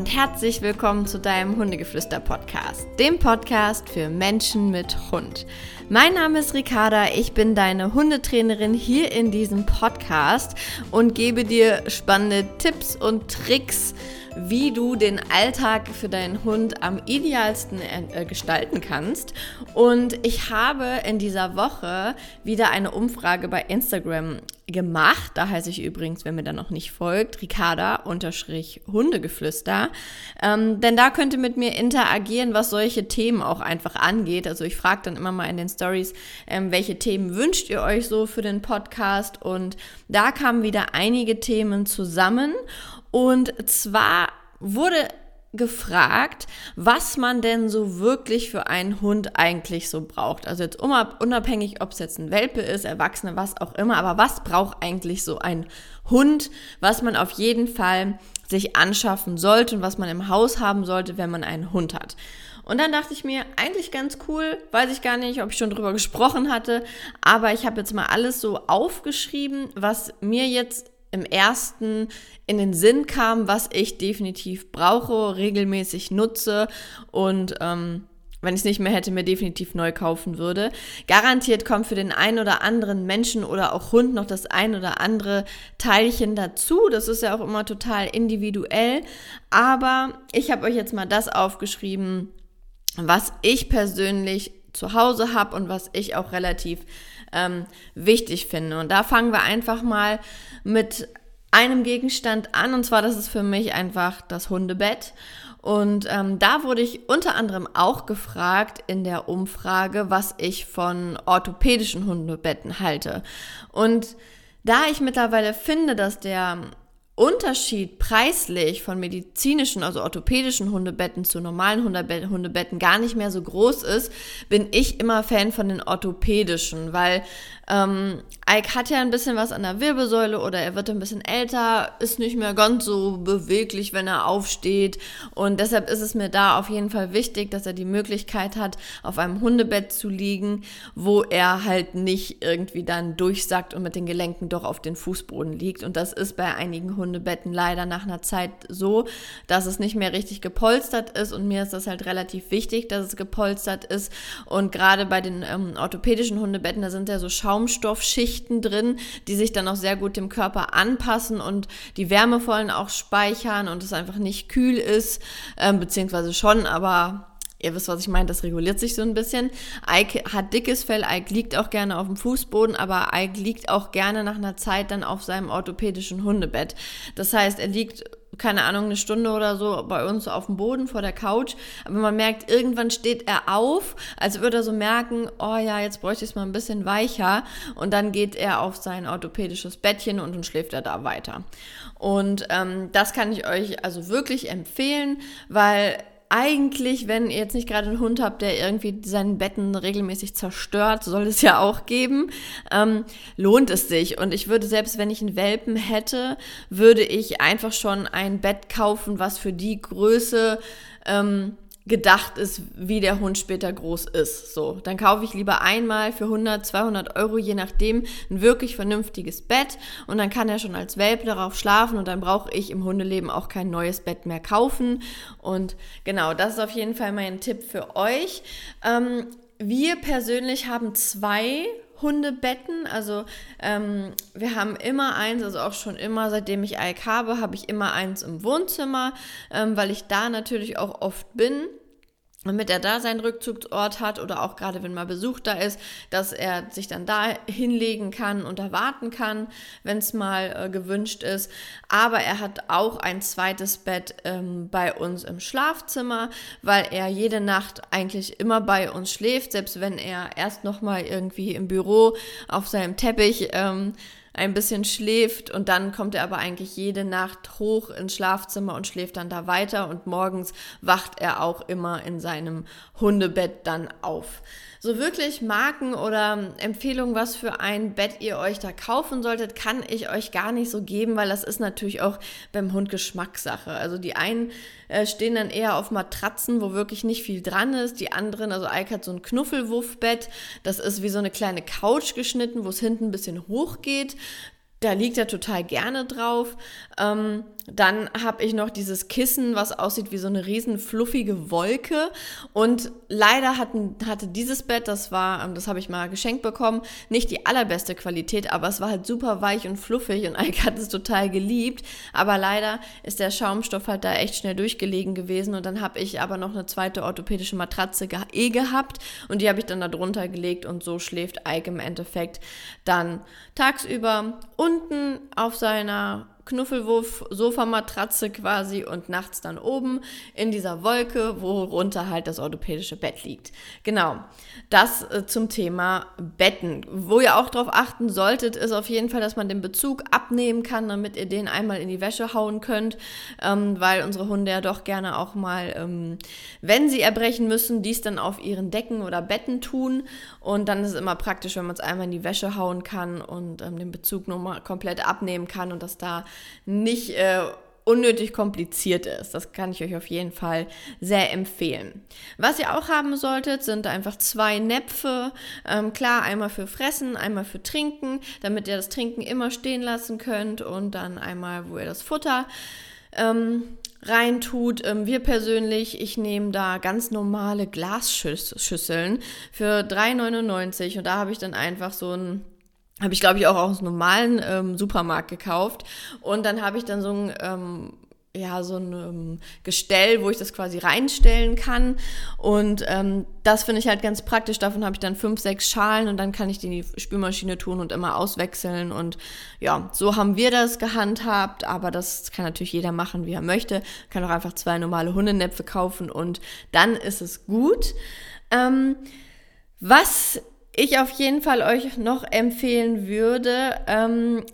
und herzlich willkommen zu deinem Hundegeflüster-Podcast, dem Podcast für Menschen mit Hund. Mein Name ist Ricarda, ich bin deine Hundetrainerin hier in diesem Podcast und gebe dir spannende Tipps und Tricks, wie du den Alltag für deinen Hund am idealsten äh, gestalten kannst. Und ich habe in dieser Woche wieder eine Umfrage bei Instagram gemacht. Da heiße ich übrigens, wenn mir da noch nicht folgt, Ricarda-Hundegeflüster. Ähm, denn da könnt ihr mit mir interagieren, was solche Themen auch einfach angeht. Also ich frage dann immer mal in den Stories, ähm, welche Themen wünscht ihr euch so für den Podcast? Und da kamen wieder einige Themen zusammen. Und zwar wurde gefragt, was man denn so wirklich für einen Hund eigentlich so braucht. Also jetzt unabhängig, ob es jetzt ein Welpe ist, Erwachsene, was auch immer, aber was braucht eigentlich so ein Hund, was man auf jeden Fall sich anschaffen sollte und was man im Haus haben sollte, wenn man einen Hund hat. Und dann dachte ich mir, eigentlich ganz cool, weiß ich gar nicht, ob ich schon drüber gesprochen hatte, aber ich habe jetzt mal alles so aufgeschrieben, was mir jetzt im ersten in den Sinn kam, was ich definitiv brauche, regelmäßig nutze und ähm, wenn ich es nicht mehr hätte, mir definitiv neu kaufen würde. Garantiert kommt für den einen oder anderen Menschen oder auch Hund noch das ein oder andere Teilchen dazu. Das ist ja auch immer total individuell. Aber ich habe euch jetzt mal das aufgeschrieben, was ich persönlich zu Hause habe und was ich auch relativ ähm, wichtig finde. Und da fangen wir einfach mal mit einem Gegenstand an. Und zwar, das ist für mich einfach das Hundebett. Und ähm, da wurde ich unter anderem auch gefragt in der Umfrage, was ich von orthopädischen Hundebetten halte. Und da ich mittlerweile finde, dass der Unterschied preislich von medizinischen, also orthopädischen Hundebetten zu normalen Hundebetten gar nicht mehr so groß ist, bin ich immer Fan von den orthopädischen, weil ähm, Ike hat ja ein bisschen was an der Wirbelsäule oder er wird ein bisschen älter, ist nicht mehr ganz so beweglich, wenn er aufsteht. Und deshalb ist es mir da auf jeden Fall wichtig, dass er die Möglichkeit hat, auf einem Hundebett zu liegen, wo er halt nicht irgendwie dann durchsackt und mit den Gelenken doch auf den Fußboden liegt. Und das ist bei einigen Hundebetten leider nach einer Zeit so, dass es nicht mehr richtig gepolstert ist. Und mir ist das halt relativ wichtig, dass es gepolstert ist. Und gerade bei den ähm, orthopädischen Hundebetten, da sind ja so Schaum Schaumstoffschichten drin, die sich dann auch sehr gut dem Körper anpassen und die Wärmevollen auch speichern und es einfach nicht kühl ist, ähm, beziehungsweise schon, aber Ihr wisst, was ich meine, das reguliert sich so ein bisschen. Ike hat dickes Fell, Ike liegt auch gerne auf dem Fußboden, aber Ike liegt auch gerne nach einer Zeit dann auf seinem orthopädischen Hundebett. Das heißt, er liegt keine Ahnung, eine Stunde oder so bei uns auf dem Boden vor der Couch. Aber man merkt, irgendwann steht er auf, als würde er so merken, oh ja, jetzt bräuchte ich es mal ein bisschen weicher. Und dann geht er auf sein orthopädisches Bettchen und dann schläft er da weiter. Und ähm, das kann ich euch also wirklich empfehlen, weil eigentlich, wenn ihr jetzt nicht gerade einen Hund habt, der irgendwie seinen Betten regelmäßig zerstört, soll es ja auch geben, ähm, lohnt es sich. Und ich würde selbst, wenn ich einen Welpen hätte, würde ich einfach schon ein Bett kaufen, was für die Größe ähm, gedacht ist, wie der Hund später groß ist. So, dann kaufe ich lieber einmal für 100, 200 Euro, je nachdem, ein wirklich vernünftiges Bett und dann kann er schon als Welpe darauf schlafen und dann brauche ich im Hundeleben auch kein neues Bett mehr kaufen. Und genau, das ist auf jeden Fall mein Tipp für euch. Ähm, wir persönlich haben zwei Hundebetten. Also ähm, wir haben immer eins, also auch schon immer, seitdem ich Ike habe, habe ich immer eins im Wohnzimmer, ähm, weil ich da natürlich auch oft bin damit er da seinen Rückzugsort hat oder auch gerade wenn mal Besuch da ist, dass er sich dann da hinlegen kann und da warten kann, wenn es mal äh, gewünscht ist. Aber er hat auch ein zweites Bett ähm, bei uns im Schlafzimmer, weil er jede Nacht eigentlich immer bei uns schläft, selbst wenn er erst noch mal irgendwie im Büro auf seinem Teppich ähm, ein bisschen schläft und dann kommt er aber eigentlich jede Nacht hoch ins Schlafzimmer und schläft dann da weiter und morgens wacht er auch immer in seinem Hundebett dann auf. So wirklich Marken oder Empfehlungen, was für ein Bett ihr euch da kaufen solltet, kann ich euch gar nicht so geben, weil das ist natürlich auch beim Hund Geschmackssache. Also die einen äh, stehen dann eher auf Matratzen, wo wirklich nicht viel dran ist. Die anderen, also Ike hat so ein Knuffelwuffbett, das ist wie so eine kleine Couch geschnitten, wo es hinten ein bisschen hoch geht. Da liegt er total gerne drauf. Ähm, dann habe ich noch dieses Kissen, was aussieht wie so eine riesen fluffige Wolke. Und leider hatten, hatte dieses Bett, das war, ähm, das habe ich mal geschenkt bekommen, nicht die allerbeste Qualität, aber es war halt super weich und fluffig und Ike hat es total geliebt. Aber leider ist der Schaumstoff halt da echt schnell durchgelegen gewesen. Und dann habe ich aber noch eine zweite orthopädische Matratze eh gehabt und die habe ich dann da drunter gelegt und so schläft Ike im Endeffekt dann tagsüber unten auf seiner Knuffelwurf-Sofamatratze quasi und nachts dann oben in dieser Wolke, worunter halt das orthopädische Bett liegt. Genau, das äh, zum Thema Betten. Wo ihr auch darauf achten solltet, ist auf jeden Fall, dass man den Bezug abnehmen kann, damit ihr den einmal in die Wäsche hauen könnt, ähm, weil unsere Hunde ja doch gerne auch mal, ähm, wenn sie erbrechen müssen, dies dann auf ihren Decken oder Betten tun. Und dann ist es immer praktisch, wenn man es einmal in die Wäsche hauen kann und ähm, den Bezug nochmal komplett abnehmen kann und das da nicht äh, unnötig kompliziert ist. Das kann ich euch auf jeden Fall sehr empfehlen. Was ihr auch haben solltet, sind einfach zwei Näpfe. Ähm, klar, einmal für Fressen, einmal für Trinken, damit ihr das Trinken immer stehen lassen könnt und dann einmal, wo ihr das Futter ähm, reintut. Ähm, wir persönlich, ich nehme da ganz normale Glasschüsseln für 3,99 und da habe ich dann einfach so ein habe ich, glaube ich, auch aus einem normalen ähm, Supermarkt gekauft. Und dann habe ich dann so ein, ähm, ja, so ein ähm, Gestell, wo ich das quasi reinstellen kann. Und ähm, das finde ich halt ganz praktisch. Davon habe ich dann fünf, sechs Schalen und dann kann ich die in die Spülmaschine tun und immer auswechseln. Und ja, so haben wir das gehandhabt. Aber das kann natürlich jeder machen, wie er möchte. Kann auch einfach zwei normale Hundenäpfe kaufen und dann ist es gut. Ähm, was ich auf jeden Fall euch noch empfehlen würde, ähm,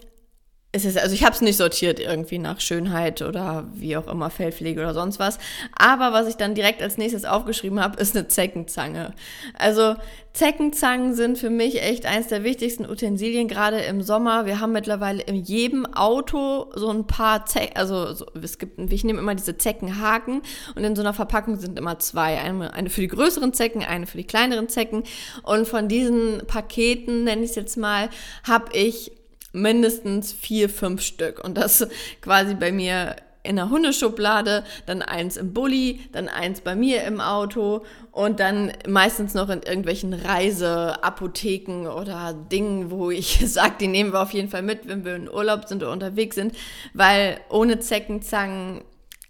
es ist, also ich habe es nicht sortiert irgendwie nach Schönheit oder wie auch immer, Fellpflege oder sonst was. Aber was ich dann direkt als nächstes aufgeschrieben habe, ist eine Zeckenzange. Also Zeckenzangen sind für mich echt eins der wichtigsten Utensilien, gerade im Sommer. Wir haben mittlerweile in jedem Auto so ein paar Zecken, also so, es gibt, ich nehme immer diese Zeckenhaken und in so einer Verpackung sind immer zwei. Eine, eine für die größeren Zecken, eine für die kleineren Zecken. Und von diesen Paketen, nenne ich es jetzt mal, habe ich mindestens vier, fünf Stück. Und das quasi bei mir in der Hundeschublade, dann eins im Bulli, dann eins bei mir im Auto und dann meistens noch in irgendwelchen Reiseapotheken oder Dingen, wo ich sage, die nehmen wir auf jeden Fall mit, wenn wir in Urlaub sind oder unterwegs sind, weil ohne Zeckenzangen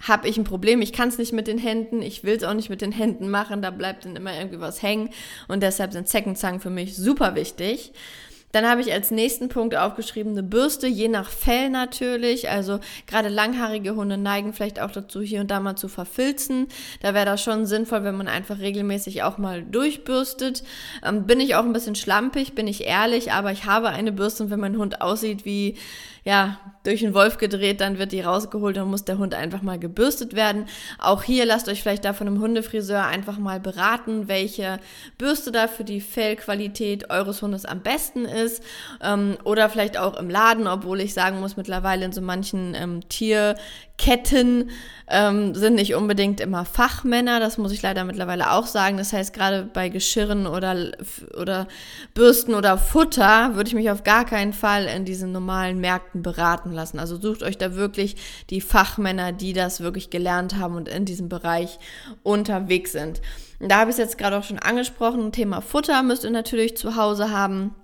habe ich ein Problem. Ich kann es nicht mit den Händen, ich will es auch nicht mit den Händen machen, da bleibt dann immer irgendwie was hängen und deshalb sind Zeckenzangen für mich super wichtig. Dann habe ich als nächsten Punkt aufgeschrieben eine Bürste, je nach Fell natürlich. Also gerade langhaarige Hunde neigen vielleicht auch dazu, hier und da mal zu verfilzen. Da wäre das schon sinnvoll, wenn man einfach regelmäßig auch mal durchbürstet. Ähm, bin ich auch ein bisschen schlampig, bin ich ehrlich, aber ich habe eine Bürste und wenn mein Hund aussieht wie ja, durch den Wolf gedreht, dann wird die rausgeholt und muss der Hund einfach mal gebürstet werden. Auch hier lasst euch vielleicht da von einem Hundefriseur einfach mal beraten, welche Bürste da für die Fellqualität eures Hundes am besten ist. Ähm, oder vielleicht auch im Laden, obwohl ich sagen muss, mittlerweile in so manchen ähm, Tier Ketten ähm, sind nicht unbedingt immer Fachmänner, das muss ich leider mittlerweile auch sagen. Das heißt, gerade bei Geschirren oder, oder Bürsten oder Futter würde ich mich auf gar keinen Fall in diesen normalen Märkten beraten lassen. Also sucht euch da wirklich die Fachmänner, die das wirklich gelernt haben und in diesem Bereich unterwegs sind. Da habe ich es jetzt gerade auch schon angesprochen, Thema Futter müsst ihr natürlich zu Hause haben.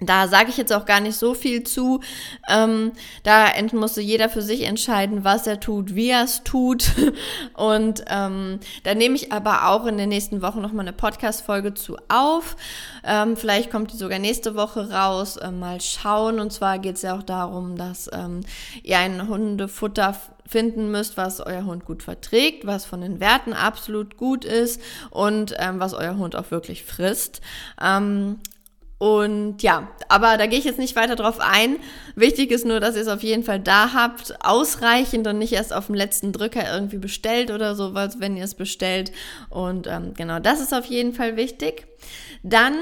Da sage ich jetzt auch gar nicht so viel zu. Ähm, da musste jeder für sich entscheiden, was er tut, wie er es tut. Und ähm, da nehme ich aber auch in den nächsten Wochen nochmal eine Podcast-Folge zu auf. Ähm, vielleicht kommt die sogar nächste Woche raus. Äh, mal schauen. Und zwar geht es ja auch darum, dass ähm, ihr ein Hundefutter finden müsst, was euer Hund gut verträgt, was von den Werten absolut gut ist und ähm, was euer Hund auch wirklich frisst. Ähm, und ja, aber da gehe ich jetzt nicht weiter drauf ein. Wichtig ist nur, dass ihr es auf jeden Fall da habt, ausreichend und nicht erst auf dem letzten Drücker irgendwie bestellt oder sowas, wenn ihr es bestellt. Und ähm, genau, das ist auf jeden Fall wichtig. Dann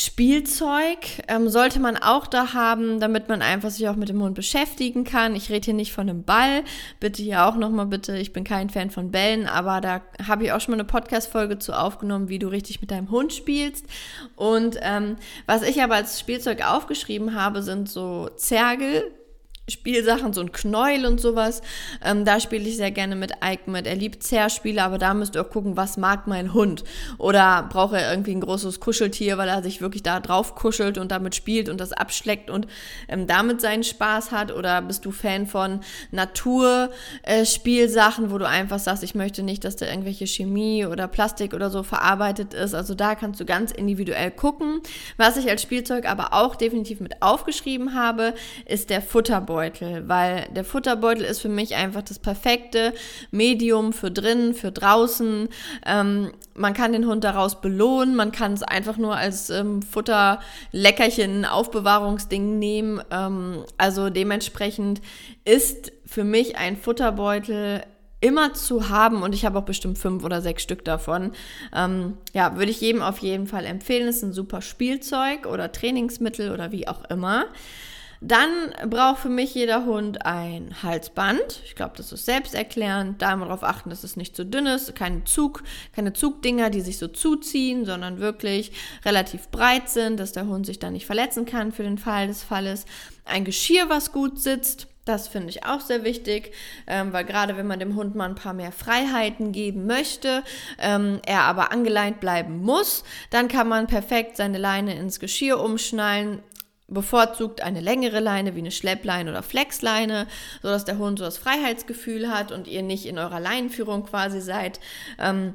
Spielzeug ähm, sollte man auch da haben, damit man einfach sich auch mit dem Hund beschäftigen kann. Ich rede hier nicht von einem Ball, bitte hier auch nochmal bitte, ich bin kein Fan von Bällen, aber da habe ich auch schon mal eine Podcast-Folge zu aufgenommen, wie du richtig mit deinem Hund spielst. Und ähm, was ich aber als Spielzeug aufgeschrieben habe, sind so Zergel, Spielsachen, so ein Knäuel und sowas. Ähm, da spiele ich sehr gerne mit Ike mit. Er liebt Zerspiele, aber da müsst ihr auch gucken, was mag mein Hund. Oder braucht er irgendwie ein großes Kuscheltier, weil er sich wirklich da drauf kuschelt und damit spielt und das abschleckt und ähm, damit seinen Spaß hat. Oder bist du Fan von Naturspielsachen, äh, wo du einfach sagst, ich möchte nicht, dass da irgendwelche Chemie oder Plastik oder so verarbeitet ist. Also da kannst du ganz individuell gucken. Was ich als Spielzeug aber auch definitiv mit aufgeschrieben habe, ist der Futterbeutel. Futterbeutel, weil der Futterbeutel ist für mich einfach das perfekte Medium für drinnen, für draußen. Ähm, man kann den Hund daraus belohnen, man kann es einfach nur als ähm, Futterleckerchen, Aufbewahrungsding nehmen. Ähm, also dementsprechend ist für mich ein Futterbeutel immer zu haben und ich habe auch bestimmt fünf oder sechs Stück davon. Ähm, ja, würde ich jedem auf jeden Fall empfehlen. Ist ein super Spielzeug oder Trainingsmittel oder wie auch immer. Dann braucht für mich jeder Hund ein Halsband. Ich glaube, das ist selbsterklärend. Da immer darauf achten, dass es nicht zu dünn ist. Keine Zug, keine Zugdinger, die sich so zuziehen, sondern wirklich relativ breit sind, dass der Hund sich da nicht verletzen kann für den Fall des Falles. Ein Geschirr, was gut sitzt. Das finde ich auch sehr wichtig, ähm, weil gerade wenn man dem Hund mal ein paar mehr Freiheiten geben möchte, ähm, er aber angeleint bleiben muss, dann kann man perfekt seine Leine ins Geschirr umschnallen, bevorzugt eine längere Leine wie eine Schleppleine oder Flexleine, sodass der Hund so das Freiheitsgefühl hat und ihr nicht in eurer Leinenführung quasi seid. Ähm,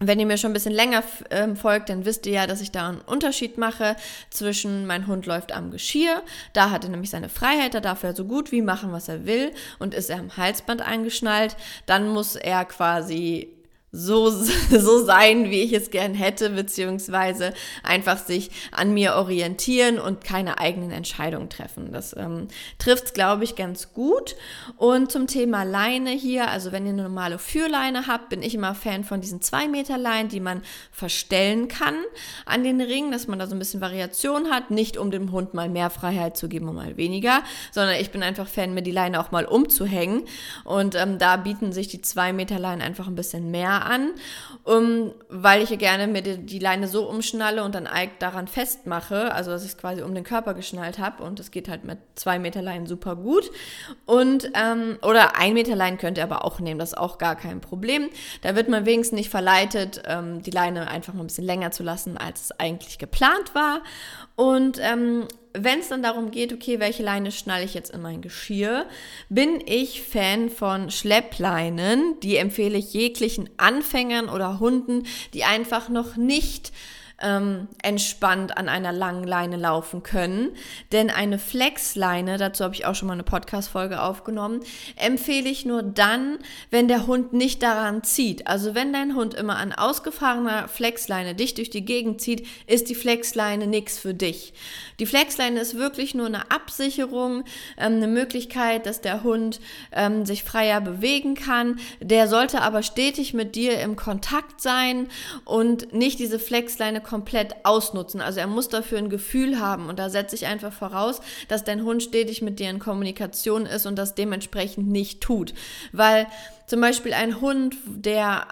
wenn ihr mir schon ein bisschen länger ähm, folgt, dann wisst ihr ja, dass ich da einen Unterschied mache zwischen mein Hund läuft am Geschirr, da hat er nämlich seine Freiheit, da darf er so gut wie machen, was er will und ist er am Halsband eingeschnallt, dann muss er quasi so, so sein, wie ich es gern hätte, beziehungsweise einfach sich an mir orientieren und keine eigenen Entscheidungen treffen. Das ähm, trifft es, glaube ich, ganz gut. Und zum Thema Leine hier, also wenn ihr eine normale Führleine habt, bin ich immer Fan von diesen 2 Meter Leinen, die man verstellen kann an den Ringen, dass man da so ein bisschen Variation hat, nicht um dem Hund mal mehr Freiheit zu geben und mal weniger, sondern ich bin einfach Fan, mir die Leine auch mal umzuhängen. Und ähm, da bieten sich die 2 Meter Leinen einfach ein bisschen mehr an, um, weil ich gerne mir die, Leine so umschnalle und dann daran festmache, also dass ich es quasi um den Körper geschnallt habe und es geht halt mit zwei Meter Leinen super gut. Und, ähm, oder ein Meter Leinen könnt ihr aber auch nehmen, das ist auch gar kein Problem. Da wird man wenigstens nicht verleitet, ähm, die Leine einfach mal ein bisschen länger zu lassen, als es eigentlich geplant war. Und ähm, wenn es dann darum geht, okay, welche Leine schnalle ich jetzt in mein Geschirr, bin ich Fan von Schleppleinen. Die empfehle ich jeglichen Anfängern oder Hunden, die einfach noch nicht ähm, entspannt an einer langen Leine laufen können. Denn eine Flexleine, dazu habe ich auch schon mal eine Podcast-Folge aufgenommen, empfehle ich nur dann, wenn der Hund nicht daran zieht. Also wenn dein Hund immer an ausgefahrener Flexleine dich durch die Gegend zieht, ist die Flexleine nichts für dich. Die Flexleine ist wirklich nur eine Absicherung, ähm, eine Möglichkeit, dass der Hund ähm, sich freier bewegen kann. Der sollte aber stetig mit dir im Kontakt sein und nicht diese Flexleine komplett ausnutzen. Also er muss dafür ein Gefühl haben und da setze ich einfach voraus, dass dein Hund stetig mit dir in Kommunikation ist und das dementsprechend nicht tut. Weil zum Beispiel ein Hund, der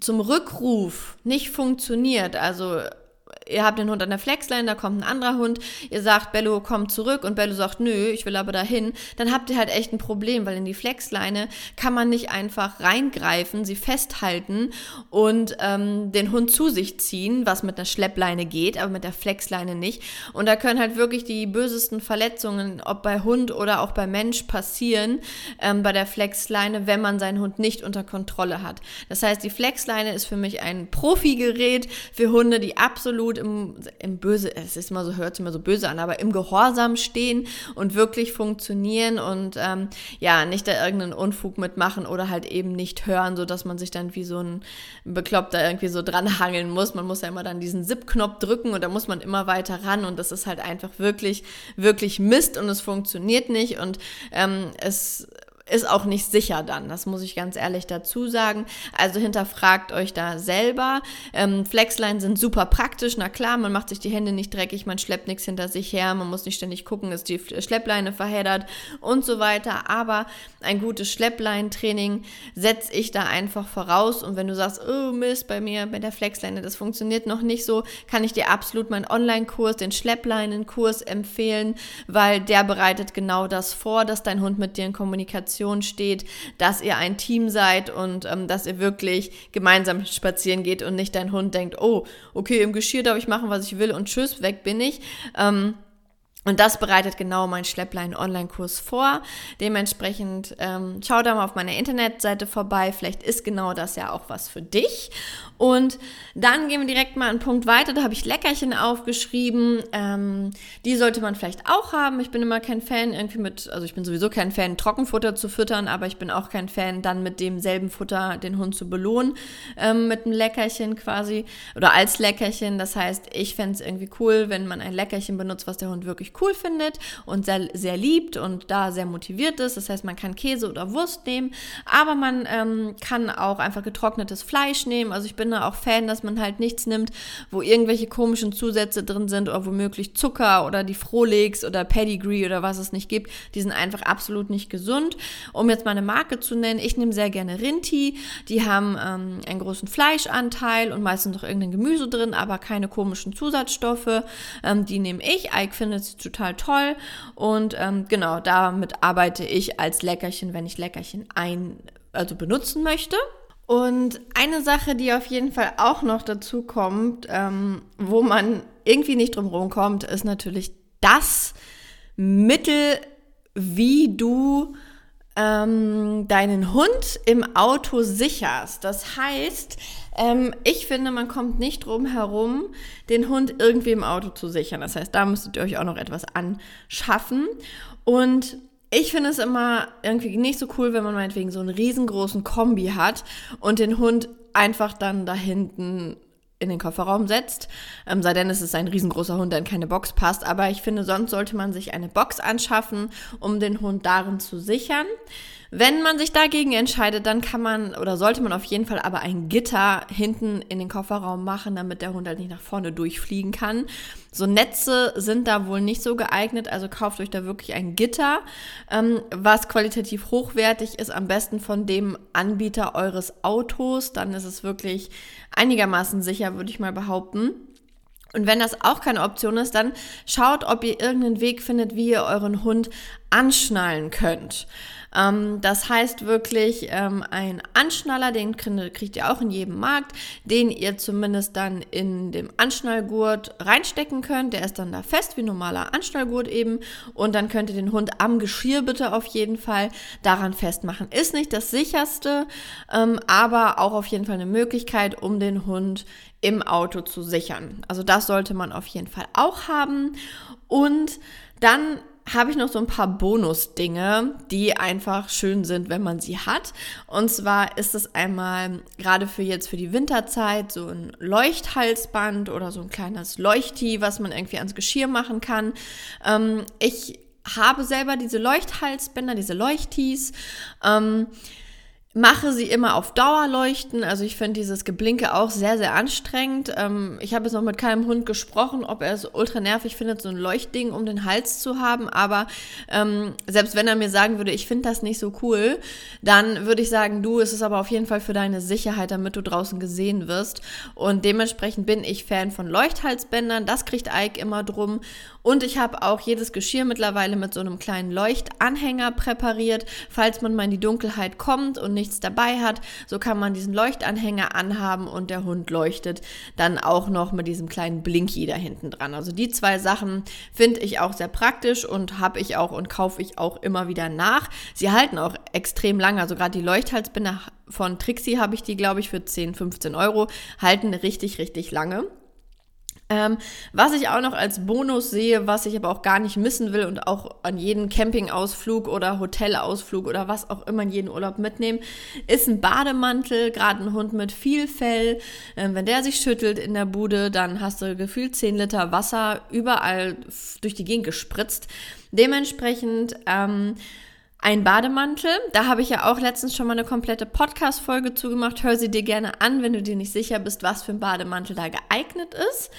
zum Rückruf nicht funktioniert, also ihr habt den Hund an der Flexline, da kommt ein anderer Hund, ihr sagt, Bello, komm zurück und Bello sagt, nö, ich will aber dahin, dann habt ihr halt echt ein Problem, weil in die Flexleine kann man nicht einfach reingreifen, sie festhalten und ähm, den Hund zu sich ziehen, was mit einer Schleppleine geht, aber mit der Flexleine nicht. Und da können halt wirklich die bösesten Verletzungen, ob bei Hund oder auch bei Mensch, passieren ähm, bei der Flexleine, wenn man seinen Hund nicht unter Kontrolle hat. Das heißt, die Flexleine ist für mich ein Profigerät für Hunde, die absolut im, im Böse, es ist immer so, hört sich immer so böse an, aber im Gehorsam stehen und wirklich funktionieren und ähm, ja, nicht da irgendeinen Unfug mitmachen oder halt eben nicht hören, sodass man sich dann wie so ein Bekloppter irgendwie so dranhangeln muss. Man muss ja immer dann diesen Zip-Knopf drücken und da muss man immer weiter ran und das ist halt einfach wirklich, wirklich Mist und es funktioniert nicht und ähm, es ist auch nicht sicher dann. Das muss ich ganz ehrlich dazu sagen. Also hinterfragt euch da selber. Ähm, Flexline sind super praktisch. Na klar, man macht sich die Hände nicht dreckig, man schleppt nichts hinter sich her, man muss nicht ständig gucken, ist die Schleppleine verheddert und so weiter. Aber ein gutes Schleppleintraining setze ich da einfach voraus. Und wenn du sagst, oh Mist, bei mir, bei der Flexline, das funktioniert noch nicht so, kann ich dir absolut meinen Online-Kurs, den Schleppleinenkurs empfehlen, weil der bereitet genau das vor, dass dein Hund mit dir in Kommunikation Kommunikation steht, dass ihr ein Team seid und ähm, dass ihr wirklich gemeinsam spazieren geht und nicht dein Hund denkt, oh, okay, im Geschirr darf ich machen, was ich will und tschüss, weg bin ich. Ähm, und das bereitet genau mein Schlepplein-Online-Kurs vor. Dementsprechend ähm, schau da mal auf meiner Internetseite vorbei. Vielleicht ist genau das ja auch was für dich. Und dann gehen wir direkt mal einen Punkt weiter. Da habe ich Leckerchen aufgeschrieben. Ähm, die sollte man vielleicht auch haben. Ich bin immer kein Fan irgendwie mit, also ich bin sowieso kein Fan, Trockenfutter zu füttern, aber ich bin auch kein Fan, dann mit demselben Futter den Hund zu belohnen ähm, mit einem Leckerchen quasi oder als Leckerchen. Das heißt, ich fände es irgendwie cool, wenn man ein Leckerchen benutzt, was der Hund wirklich cool findet und sehr, sehr liebt und da sehr motiviert ist. Das heißt, man kann Käse oder Wurst nehmen, aber man ähm, kann auch einfach getrocknetes Fleisch nehmen. Also ich bin da auch Fan, dass man halt nichts nimmt, wo irgendwelche komischen Zusätze drin sind oder womöglich Zucker oder die Frohlegs oder Pedigree oder was es nicht gibt. Die sind einfach absolut nicht gesund. Um jetzt mal eine Marke zu nennen, ich nehme sehr gerne Rinti. Die haben ähm, einen großen Fleischanteil und meistens noch irgendein Gemüse drin, aber keine komischen Zusatzstoffe. Ähm, die nehme ich. Ike findet sie total toll. Und ähm, genau, damit arbeite ich als Leckerchen, wenn ich Leckerchen ein, also benutzen möchte. Und eine Sache, die auf jeden Fall auch noch dazu kommt, ähm, wo man irgendwie nicht drum herum kommt, ist natürlich das Mittel, wie du ähm, deinen Hund im Auto sicherst. Das heißt, ähm, ich finde, man kommt nicht drum herum, den Hund irgendwie im Auto zu sichern. Das heißt, da müsstet ihr euch auch noch etwas anschaffen. Und ich finde es immer irgendwie nicht so cool, wenn man meinetwegen so einen riesengroßen Kombi hat und den Hund einfach dann da hinten in den Kofferraum setzt. Ähm, sei denn, es ist ein riesengroßer Hund, der in keine Box passt. Aber ich finde, sonst sollte man sich eine Box anschaffen, um den Hund darin zu sichern. Wenn man sich dagegen entscheidet, dann kann man oder sollte man auf jeden Fall aber ein Gitter hinten in den Kofferraum machen, damit der Hund halt nicht nach vorne durchfliegen kann. So Netze sind da wohl nicht so geeignet, also kauft euch da wirklich ein Gitter, ähm, was qualitativ hochwertig ist, am besten von dem Anbieter eures Autos. Dann ist es wirklich einigermaßen sicher, würde ich mal behaupten. Und wenn das auch keine Option ist, dann schaut, ob ihr irgendeinen Weg findet, wie ihr euren Hund anschnallen könnt. Ähm, das heißt wirklich ähm, ein Anschnaller, den kriegt ihr auch in jedem Markt, den ihr zumindest dann in dem Anschnallgurt reinstecken könnt. Der ist dann da fest wie normaler Anschnallgurt eben und dann könnt ihr den Hund am Geschirr bitte auf jeden Fall daran festmachen. Ist nicht das sicherste, ähm, aber auch auf jeden Fall eine Möglichkeit, um den Hund im Auto zu sichern. Also das sollte man auf jeden Fall auch haben. Und dann habe ich noch so ein paar Bonus-Dinge, die einfach schön sind, wenn man sie hat. Und zwar ist es einmal gerade für jetzt für die Winterzeit so ein Leuchthalsband oder so ein kleines Leuchti, was man irgendwie ans Geschirr machen kann. Ähm, ich habe selber diese Leuchthalsbänder, diese Leuchtis. Ähm, mache sie immer auf Dauer leuchten. Also ich finde dieses Geblinke auch sehr, sehr anstrengend. Ähm, ich habe jetzt noch mit keinem Hund gesprochen, ob er es ultra nervig findet, so ein Leuchtding um den Hals zu haben. Aber ähm, selbst wenn er mir sagen würde, ich finde das nicht so cool, dann würde ich sagen, du, es ist aber auf jeden Fall für deine Sicherheit, damit du draußen gesehen wirst. Und dementsprechend bin ich Fan von Leuchthalsbändern. Das kriegt Ike immer drum. Und ich habe auch jedes Geschirr mittlerweile mit so einem kleinen Leuchtanhänger präpariert, falls man mal in die Dunkelheit kommt und nichts dabei hat. So kann man diesen Leuchtanhänger anhaben und der Hund leuchtet dann auch noch mit diesem kleinen Blinky da hinten dran. Also die zwei Sachen finde ich auch sehr praktisch und habe ich auch und kaufe ich auch immer wieder nach. Sie halten auch extrem lange. Also gerade die Leuchthalsbinder von Trixie habe ich die, glaube ich, für 10, 15 Euro, halten richtig, richtig lange. Ähm, was ich auch noch als Bonus sehe, was ich aber auch gar nicht missen will und auch an jeden Campingausflug oder Hotelausflug oder was auch immer in jeden Urlaub mitnehmen, ist ein Bademantel, gerade ein Hund mit viel Fell. Ähm, wenn der sich schüttelt in der Bude, dann hast du gefühlt 10 Liter Wasser überall durch die Gegend gespritzt. Dementsprechend ähm, Ein Bademantel, da habe ich ja auch letztens schon mal eine komplette Podcast-Folge zugemacht. Hör sie dir gerne an, wenn du dir nicht sicher bist, was für ein Bademantel da geeignet ist.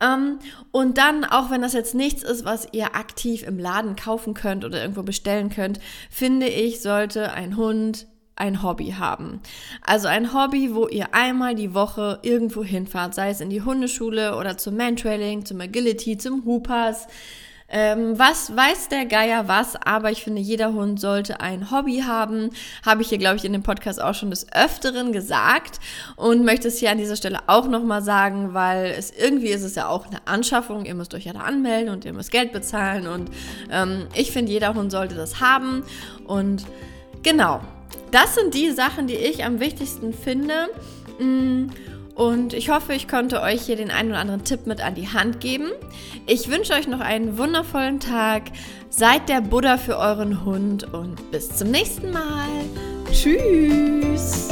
Ähm, und dann, auch wenn das jetzt nichts ist, was ihr aktiv im Laden kaufen könnt oder irgendwo bestellen könnt, finde ich, sollte ein Hund ein Hobby haben. Also ein Hobby, wo ihr einmal die Woche irgendwo hinfahrt, sei es in die Hundeschule oder zum Mantrailing, zum Agility, zum Hoopers, ähm, was weiß der Geier was, aber ich finde, jeder Hund sollte ein Hobby haben. Habe ich hier, glaube ich, in dem Podcast auch schon des Öfteren gesagt und möchte es hier an dieser Stelle auch nochmal sagen, weil es irgendwie ist es ja auch eine Anschaffung. Ihr müsst euch ja da anmelden und ihr müsst Geld bezahlen und ähm, ich finde, jeder Hund sollte das haben und genau. Das sind die Sachen, die ich am wichtigsten finde. Mm, und ich hoffe, ich konnte euch hier den einen oder anderen Tipp mit an die Hand geben. Ich wünsche euch noch einen wundervollen Tag. Seid der Buddha für euren Hund und bis zum nächsten Mal. Tschüss.